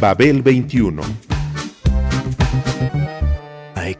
Babel 21.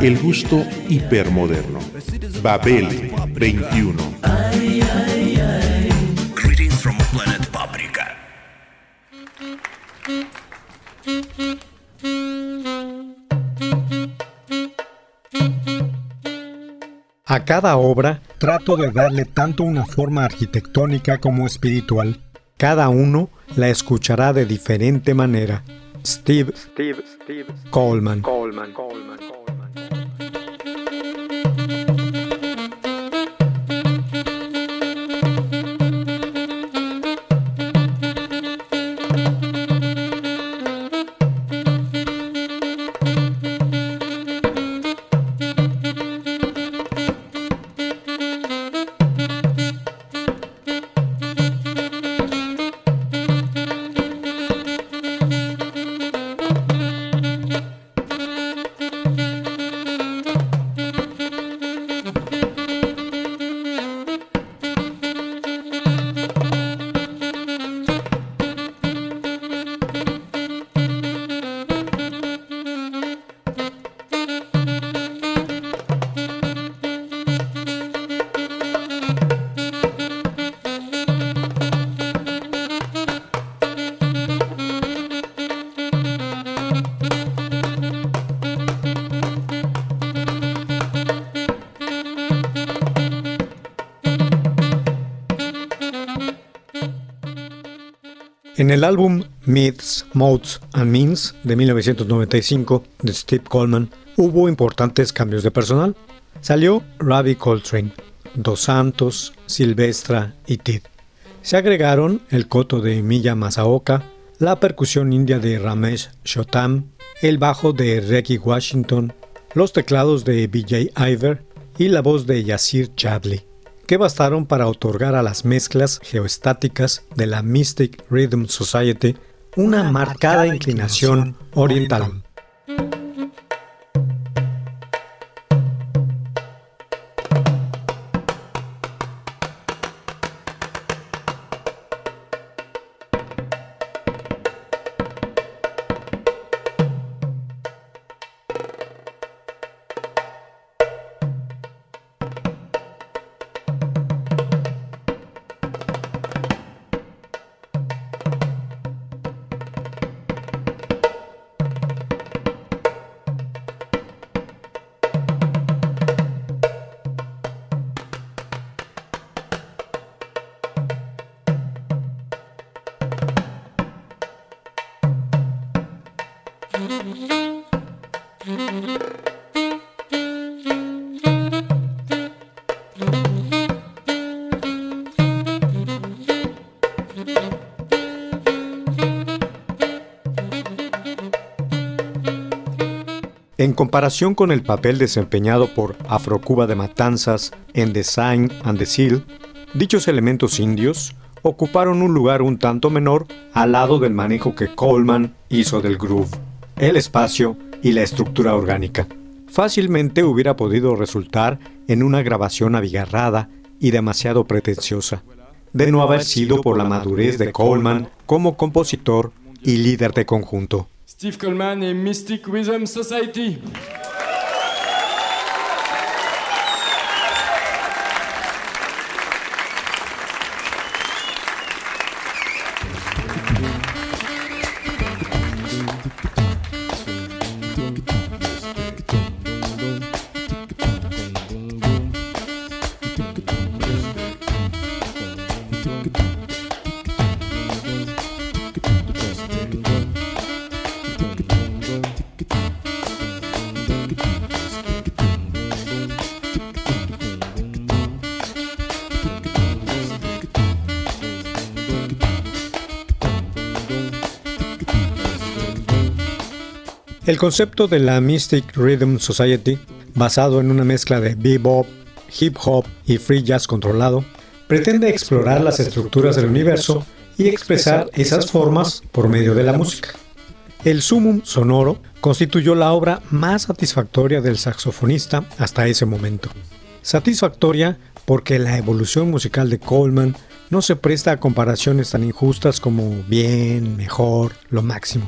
El gusto hipermoderno. Babel 21. Greetings from planet Paprika. A cada obra trato de darle tanto una forma arquitectónica como espiritual. Cada uno la escuchará de diferente manera. Steve, Coleman. En el álbum Myths, Modes and Means de 1995 de Steve Coleman hubo importantes cambios de personal. Salió Ravi Coltrane, Dos Santos, Silvestra y Tid. Se agregaron el coto de Milla Masaoka, la percusión india de Ramesh Shotam, el bajo de Reggie Washington, los teclados de BJ Iver y la voz de Yasir Chadley que bastaron para otorgar a las mezclas geoestáticas de la Mystic Rhythm Society una marcada inclinación oriental. En comparación con el papel desempeñado por Afrocuba de Matanzas en The Sign and the Seal, dichos elementos indios ocuparon un lugar un tanto menor al lado del manejo que Coleman hizo del groove, el espacio y la estructura orgánica. Fácilmente hubiera podido resultar en una grabación abigarrada y demasiado pretenciosa, de no haber sido por la madurez de Coleman como compositor y líder de conjunto. Steve Coleman et Mystic Rhythm Society. El concepto de la Mystic Rhythm Society, basado en una mezcla de bebop, hip hop y free jazz controlado, pretende explorar las estructuras del universo y expresar esas formas por medio de la música. El sumum sonoro constituyó la obra más satisfactoria del saxofonista hasta ese momento. Satisfactoria porque la evolución musical de Coleman no se presta a comparaciones tan injustas como bien, mejor, lo máximo.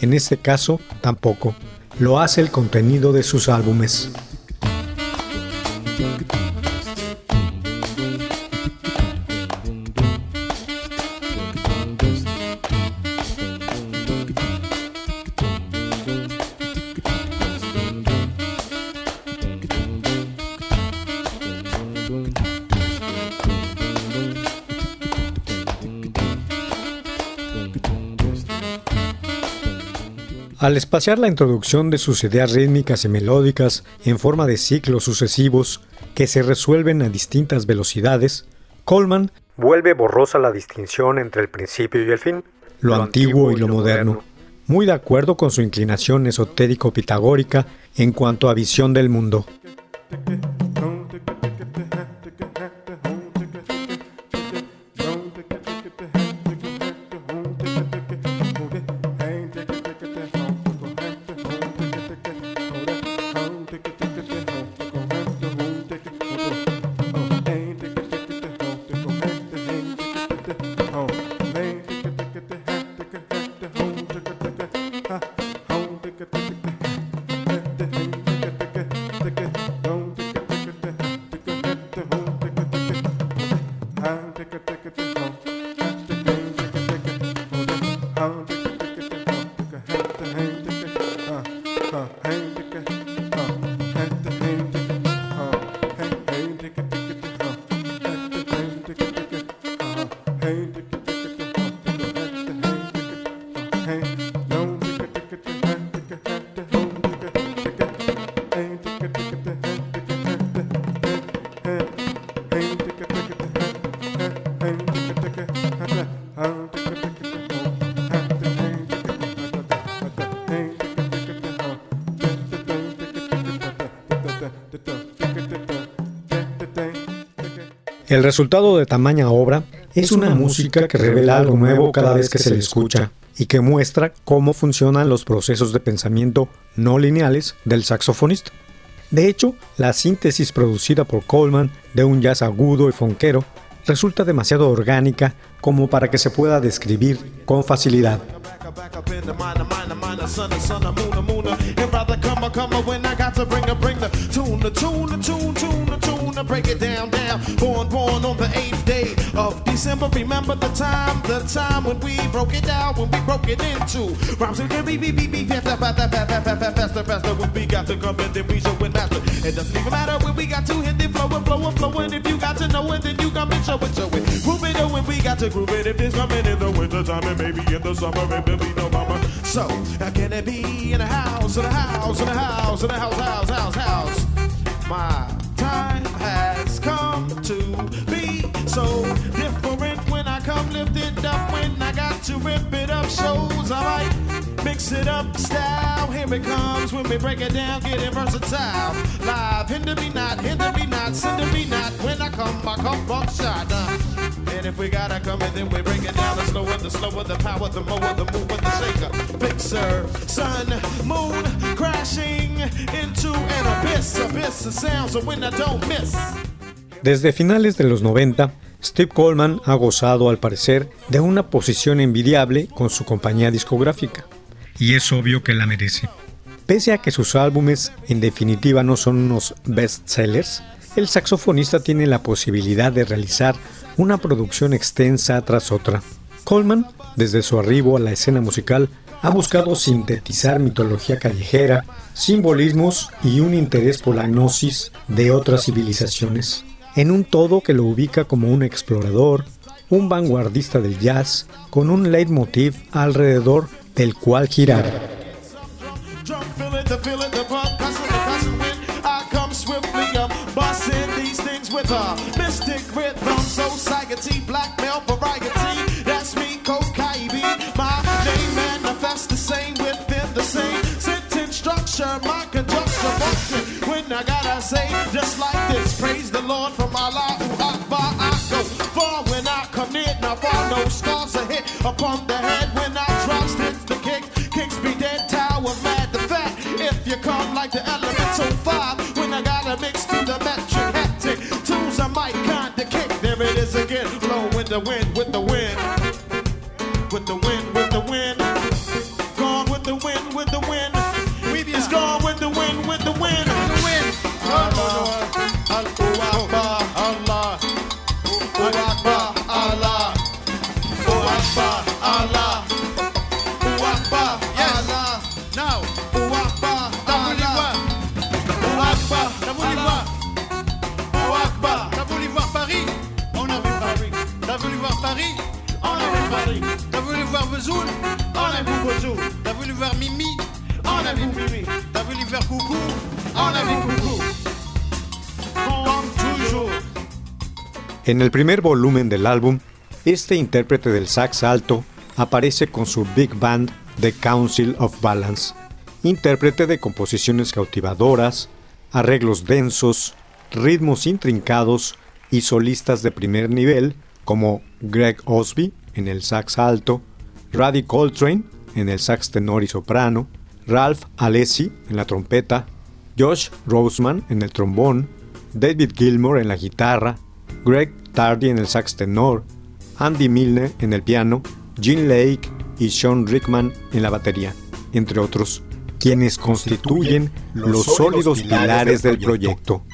En este caso, tampoco. Lo hace el contenido de sus álbumes. Al espaciar la introducción de sus ideas rítmicas y melódicas en forma de ciclos sucesivos que se resuelven a distintas velocidades, Coleman vuelve borrosa la distinción entre el principio y el fin, lo, antiguo y lo moderno, muy de acuerdo con su inclinación esotérico-pitagórica en cuanto a visión del mundo. El resultado de tamaña obra es una música que revela algo nuevo cada vez que se le escucha y que muestra cómo funcionan los procesos de pensamiento no lineales del saxofonista. De hecho, la síntesis producida por Coleman de un jazz agudo y fonquero resulta demasiado orgánica como para que se pueda describir con facilidad. To break it down, down. Born, born on the eighth day of December. Remember the time, the time when we broke it down, when we broke it into rhymes. We can be, be, be, be faster, faster, faster, faster, faster, faster. When we got to come and then we show it master. It doesn't even matter when we got to hit the flow and flow and flow. And if you got to know it, then you come and show it, show it. Groove it, oh, when we got to groove it. If it's coming in the winter time and maybe in the summer, it will be no mama. So, how can it be in a house, in a house, in a house, in a house, house, house, house? My time has come to be so different when I come lifted up. When I got to rip it up, shows I might mix it up style. Here it comes when we break it down, getting versatile. Live, hinder me not, hinder me not, cinder me not. When I come, I come buckshot. Uh. And if we gotta come and then we break it down, the slower, the slower, the power, the more, the mover, the shaker. Fixer, sun, moon, crashing into an abyss, abyss, the sounds of when I don't miss. Desde finales de los 90, Steve Coleman ha gozado, al parecer, de una posición envidiable con su compañía discográfica. Y es obvio que la merece. Pese a que sus álbumes en definitiva no son unos bestsellers, el saxofonista tiene la posibilidad de realizar una producción extensa tras otra. Coleman, desde su arribo a la escena musical, ha buscado sintetizar mitología callejera, simbolismos y un interés por la gnosis de otras civilizaciones, en un todo que lo ubica como un explorador, un vanguardista del jazz, con un leitmotiv alrededor del cual girar. with her. Mystic rhythm, so black male variety. That's me, Kokaibi. My name manifests the same within the same sentence structure. My conjunction. When I gotta say, just like this, praise the Lord from Allah. Akbar. I go far when I commit. Now far no scars are hit upon the head when I drop. Sticks the kicks, kicks be dead. Tower mad the fact. If you come like the elephant. En el primer volumen del álbum, este intérprete del sax alto aparece con su big band The Council of Balance, intérprete de composiciones cautivadoras, arreglos densos, ritmos intrincados y solistas de primer nivel como Greg Osby en el sax alto, Raddy Coltrane en el sax tenor y soprano, Ralph Alessi en la trompeta, Josh Roseman en el trombón, David Gilmour en la guitarra, Greg Tardy en el sax tenor, Andy Milne en el piano, Gene Lake y Sean Rickman en la batería, entre otros, quienes constituyen los sólidos pilares del proyecto.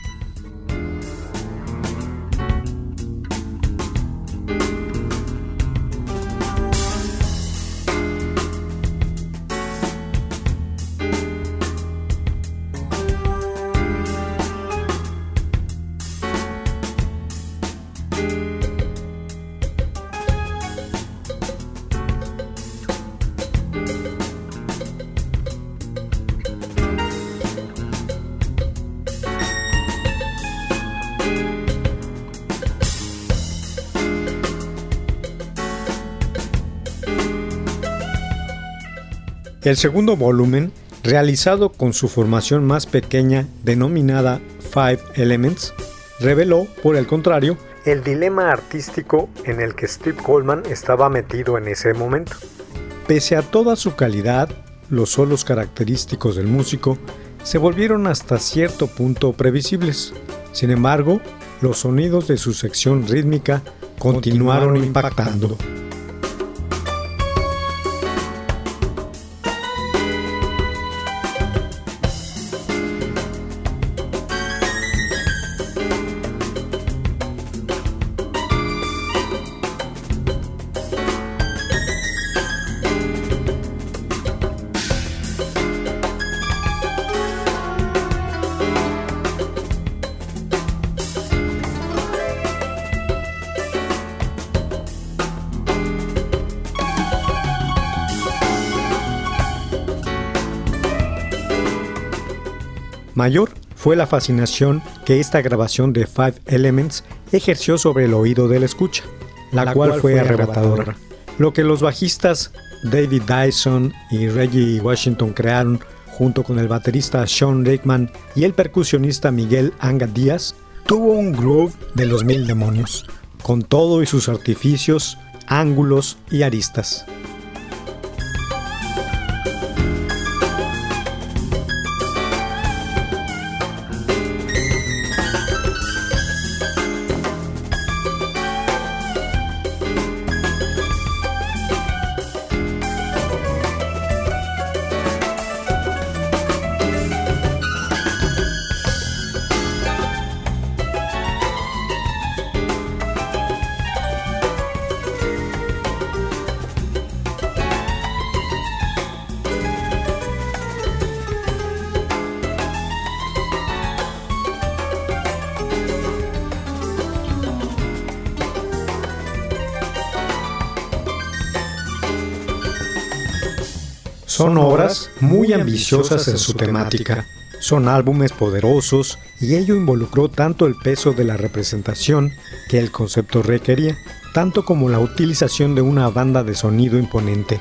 El segundo volumen, realizado con su formación más pequeña denominada Five Elements, reveló, por el contrario, el dilema artístico en el que Steve Coleman estaba metido en ese momento. Pese a toda su calidad, los solos característicos del músico se volvieron hasta cierto punto previsibles. Sin embargo, los sonidos de su sección rítmica continuaron impactando. Mayor fue la fascinación que esta grabación de Five Elements ejerció sobre el oído del escucha, la, cual, fue arrebatadora. Lo que los bajistas David Dyson y Reggie Washington crearon junto con el baterista Sean Rickman y el percusionista Miguel Anga Díaz, tuvo un groove de los mil demonios, con todo y sus artificios, ángulos y aristas. Son obras muy ambiciosas en su temática, son álbumes poderosos y ello involucró tanto el peso de la representación que el concepto requería, tanto como la utilización de una banda de sonido imponente.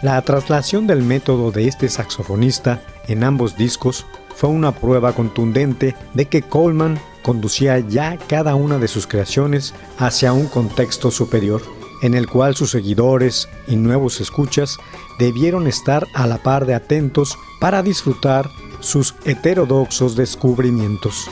La traslación del método de este saxofonista en ambos discos fue una prueba contundente de que Coleman conducía ya cada una de sus creaciones hacia un contexto superior, en el cual sus seguidores y nuevos escuchas debieron estar a la par de atentos para disfrutar sus heterodoxos descubrimientos.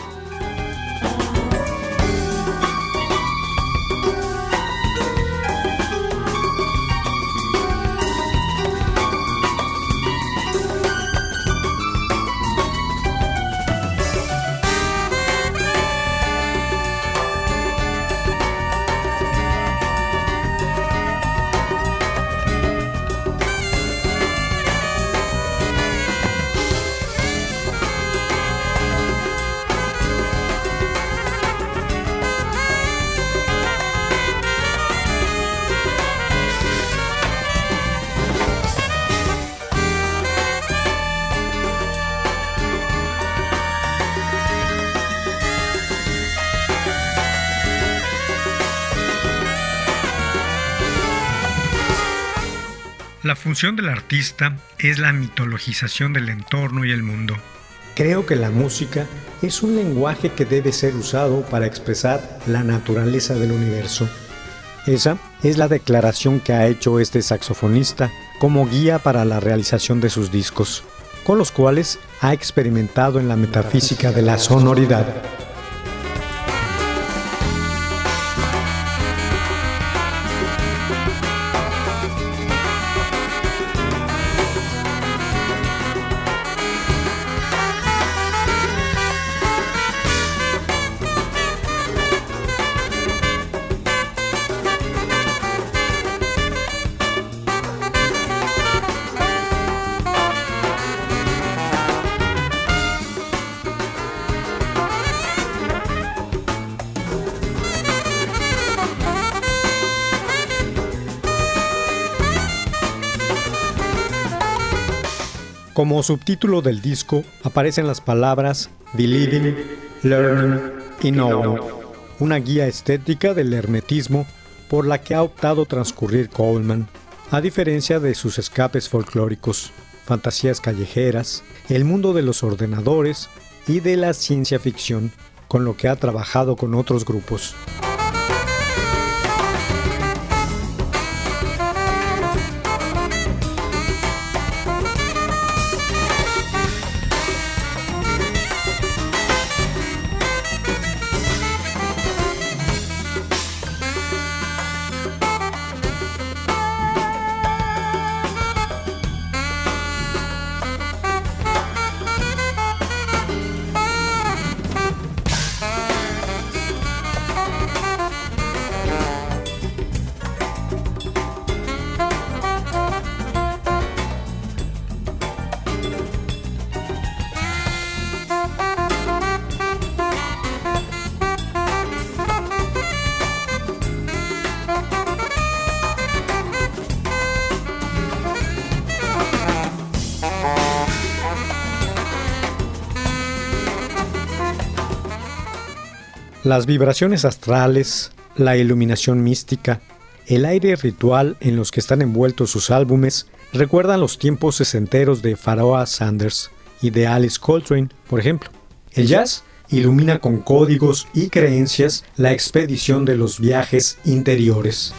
La función del artista es la mitologización del entorno y el mundo. Creo que la música es un lenguaje que debe ser usado para expresar la naturaleza del universo. Esa es la declaración que ha hecho este saxofonista como guía para la realización de sus discos, con los cuales ha experimentado en la metafísica de la sonoridad. Como subtítulo del disco aparecen las palabras Believing, Learning y Knowing, una guía estética del hermetismo por la que ha optado transcurrir Coleman, a diferencia de sus escapes folclóricos, fantasías callejeras, el mundo de los ordenadores y de la ciencia ficción, con lo que ha trabajado con otros grupos. Las vibraciones astrales, la iluminación mística, el aire ritual en los que están envueltos sus álbumes recuerdan los tiempos sesenteros de Pharoah Sanders y de Alice Coltrane, por ejemplo. El jazz ilumina con códigos y creencias la expedición de los viajes interiores.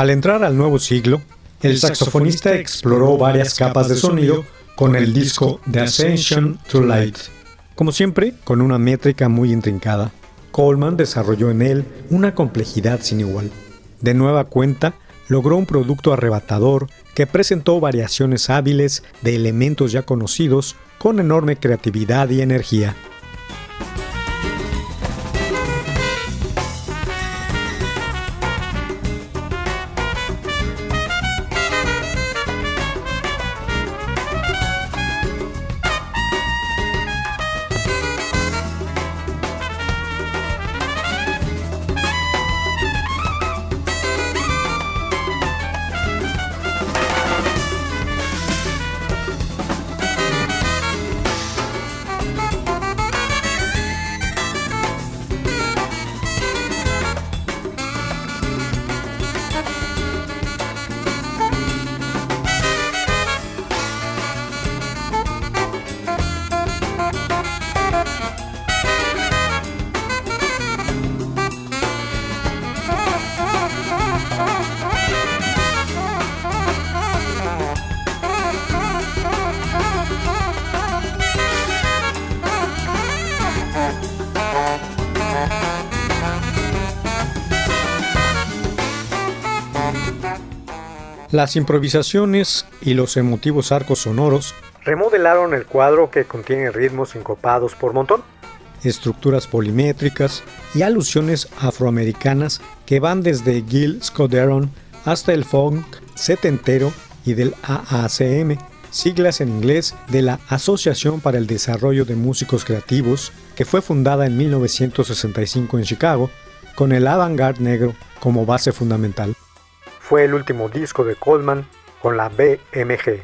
Al entrar al nuevo siglo, el saxofonista exploró varias capas de sonido con el disco The Ascension to Light. Como siempre, con una métrica muy intrincada, Coleman desarrolló en él una complejidad sin igual. De nueva cuenta, logró un producto arrebatador que presentó variaciones hábiles de elementos ya conocidos con enorme creatividad y energía. Las improvisaciones y los emotivos arcos sonoros remodelaron el cuadro que contiene ritmos sincopados por montón, estructuras polimétricas y alusiones afroamericanas que van desde Gil Scott hasta el funk setentero y del AACM, siglas en inglés de la Asociación para el Desarrollo de Músicos Creativos, que fue fundada en 1965 en Chicago, con el avant-garde negro como base fundamental fue el último disco de Coleman con la BMG.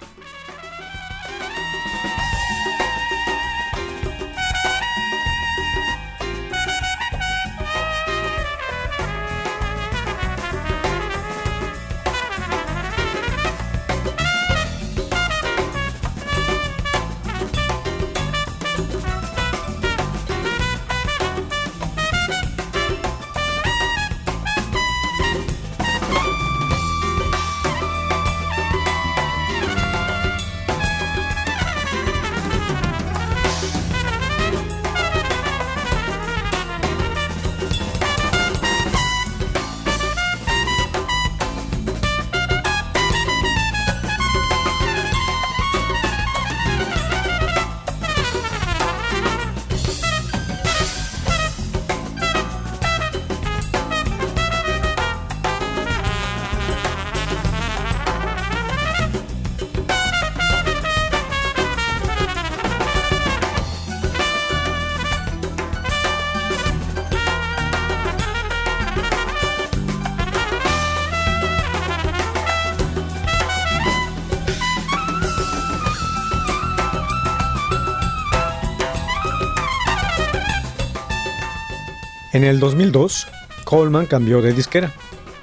En el 2002, Coleman cambió de disquera.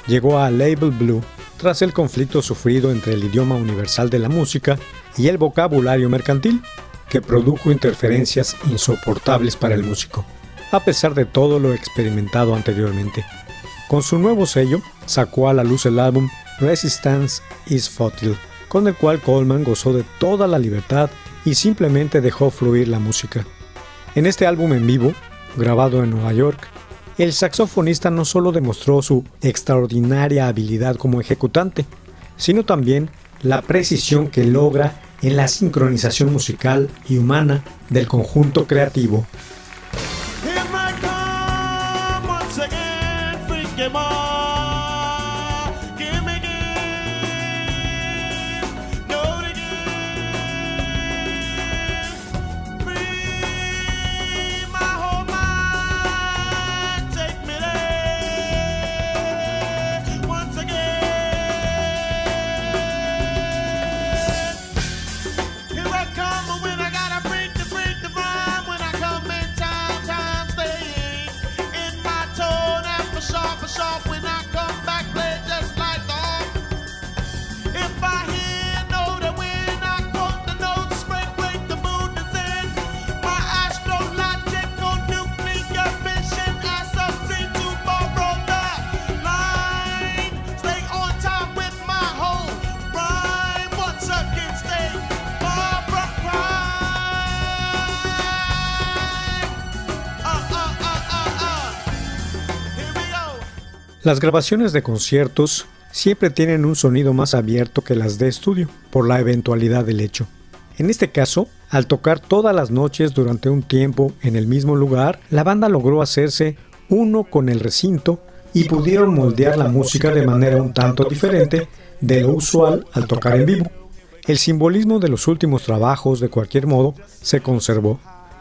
Llegó a Label Blue tras el conflicto sufrido entre el idioma universal de la música y el vocabulario mercantil, que produjo interferencias insoportables para el músico, a pesar de todo lo experimentado anteriormente. Con su nuevo sello, sacó a la luz el álbum Resistance is Futile, con el cual Coleman gozó de toda la libertad y simplemente dejó fluir la música. En este álbum en vivo, grabado en Nueva York, el saxofonista no solo demostró su extraordinaria habilidad como ejecutante, sino también la precisión que logra en la sincronización musical y humana del conjunto creativo. Las grabaciones de conciertos siempre tienen un sonido más abierto que las de estudio, por la eventualidad del hecho. En este caso, al tocar todas las noches durante un tiempo en el mismo lugar, la banda logró hacerse uno con el recinto y pudieron moldear la música de manera un tanto diferente de lo usual al tocar en vivo. El simbolismo de los últimos trabajos, de cualquier modo, se conservó,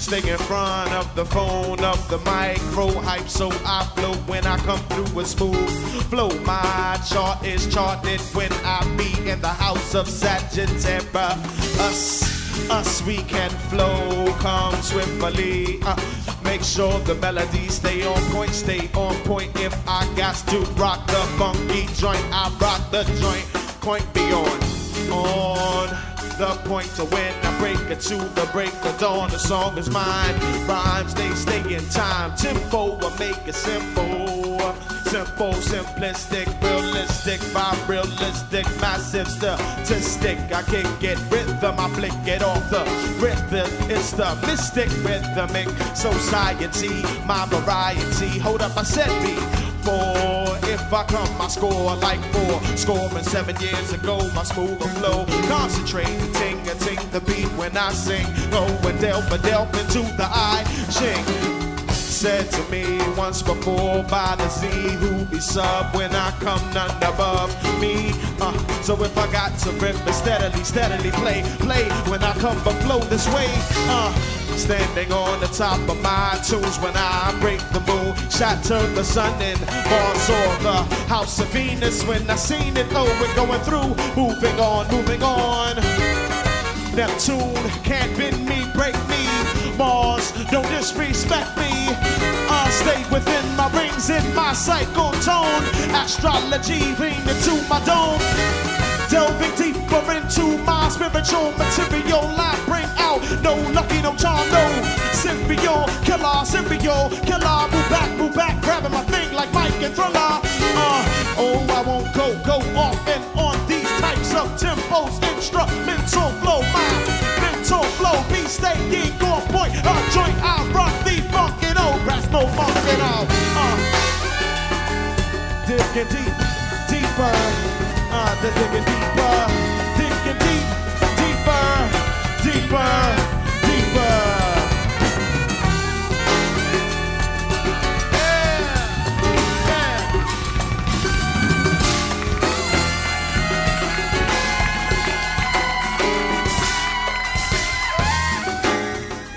Stay in front of the phone, of the micro hype, so I flow when I come through with smooth flow. My chart is charted when I be in the house of Sagittarius. Us us we can flow, come swiftly. Uh, make sure the melody stay on point, stay on point. If I got to rock the funky joint, I rock the joint. Point beyond, on the point to when I break it to the break of dawn. The song is mine, rhymes they stay in time. Tempo will make it simple. Simple, simplistic, realistic, vibe realistic, massive statistic. I can get rhythm, I flick it off the rhythm. It's the mystic rhythmic society, my variety. Hold up, I said me four. If I come, I score like four. Scoring seven years ago, my smooth flow. Concentrating, ting a ting the beat when I sing. Go and delve, delve into the eye. ching said to me once before by the Z who be sub when I come none above me. Uh, so if I got to rip it steadily, steadily play, play when I come but flow this way. Uh, standing on the top of my tunes when I break the moon, shatter the sun and bars or the house of Venus when I seen it. Oh, we're going through, moving on, moving on. Neptune can't bend me, break me. Mars, don't disrespect me. I stay within my rings in my cycle tone. Astrology lean into my dome. Delving deeper into my spiritual material. Joint, I rock the funkin' old brass, no funk at all. Uh, digging deep, deeper. Uh, digging deeper, digging deep, deeper, deeper.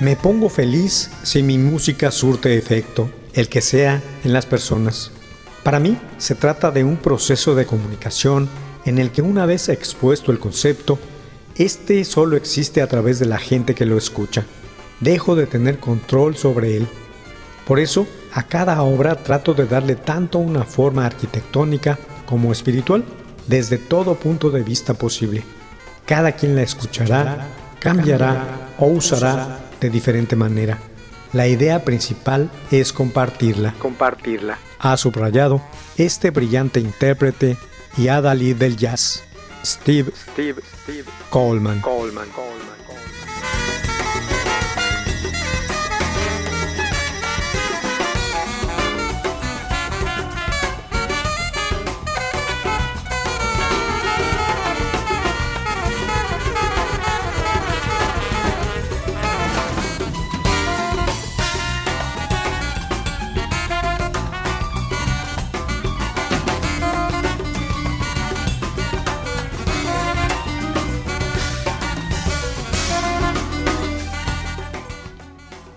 Me pongo feliz si mi música surte efecto, el que sea, en las personas. Para mí se trata de un proceso de comunicación en el que una vez expuesto el concepto, este solo existe a través de la gente que lo escucha. Dejo de tener control sobre él. Por eso, a cada obra trato de darle tanto una forma arquitectónica como espiritual, desde todo punto de vista posible. Cada quien la escuchará, cambiará o usará de diferente manera. La idea principal es compartirla. Compartirla. Ha subrayado este brillante intérprete y adalid del jazz, Steve, Steve, Steve Coleman. Coleman.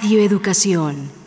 Radio Educación.